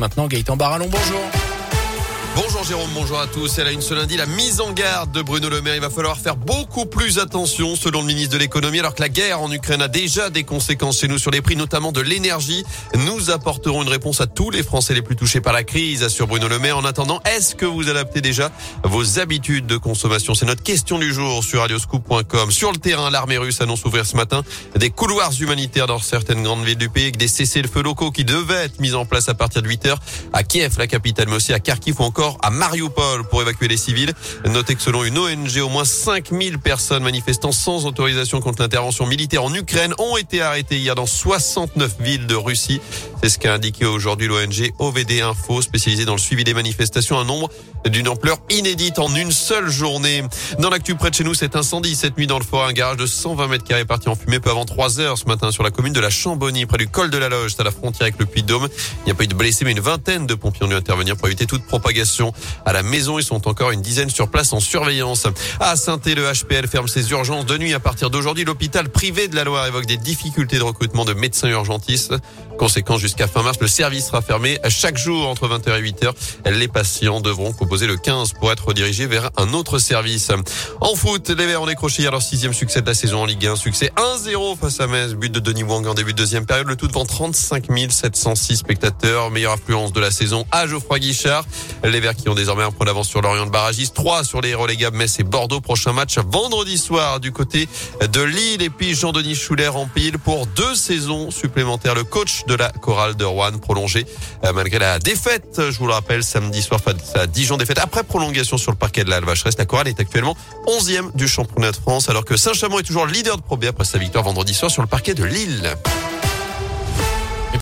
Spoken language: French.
maintenant Gaëtan Barallon. Bonjour. Bonjour Jérôme, bonjour à tous. Elle a une ce lundi la mise en garde de Bruno Le Maire. Il va falloir faire beaucoup plus attention selon le ministre de l'économie alors que la guerre en Ukraine a déjà des conséquences chez nous sur les prix notamment de l'énergie. Nous apporterons une réponse à tous les Français les plus touchés par la crise, assure Bruno Le Maire. En attendant, est-ce que vous adaptez déjà vos habitudes de consommation? C'est notre question du jour sur radioscoop.com. Sur le terrain, l'armée russe annonce ouvrir ce matin des couloirs humanitaires dans certaines grandes villes du pays avec des cessez-le-feu locaux qui devaient être mis en place à partir de 8 heures à Kiev, la capitale, mais aussi à Kharkiv ou encore à Mariupol pour évacuer les civils. Notez que selon une ONG, au moins 5000 personnes manifestant sans autorisation contre l'intervention militaire en Ukraine ont été arrêtées hier dans 69 villes de Russie. C'est ce qu'a indiqué aujourd'hui l'ONG OVD Info, spécialisée dans le suivi des manifestations. Un nombre d'une ampleur inédite en une seule journée. Dans l'actu près de chez nous, cet incendie cette nuit dans le forêt, un garage de 120 mètres carrés parti en fumée peu avant 3 heures ce matin sur la commune de la Chambonnie, près du col de la Loge, à la frontière avec le Puy-de-Dôme. Il n'y a pas eu de blessés, mais une vingtaine de pompiers ont dû intervenir pour éviter toute propagation à la maison. Ils sont encore une dizaine sur place en surveillance. À saint le HPL ferme ses urgences de nuit à partir d'aujourd'hui. L'hôpital privé de la Loire évoque des difficultés de recrutement de médecins urgentistes. Conséquence, jusqu'à fin mars, le service sera fermé chaque jour entre 20h et 8h. Les patients devront composer le 15 pour être redirigés vers un autre service. En foot, les Verts ont décroché hier leur sixième succès de la saison en Ligue 1. Succès 1-0 face à Metz. But de Denis Wang en début de deuxième période. Le tout devant 35 706 spectateurs. Meilleure affluence de la saison à Geoffroy Guichard. Les Verts qui ont désormais un point d'avance sur l'Orient de Barragis. 3 sur les relégables Metz et Bordeaux. Prochain match vendredi soir du côté de Lille. Et puis Jean-Denis Schuller en pile pour deux saisons supplémentaires. Le coach de la chorale de Rouen prolongé euh, malgré la défaite. Je vous le rappelle, samedi soir face à Dijon, défaite après prolongation sur le parquet de la Vacheresse. La chorale est actuellement 11e du championnat de France alors que Saint-Chamond est toujours leader de Pro B après sa victoire vendredi soir sur le parquet de Lille.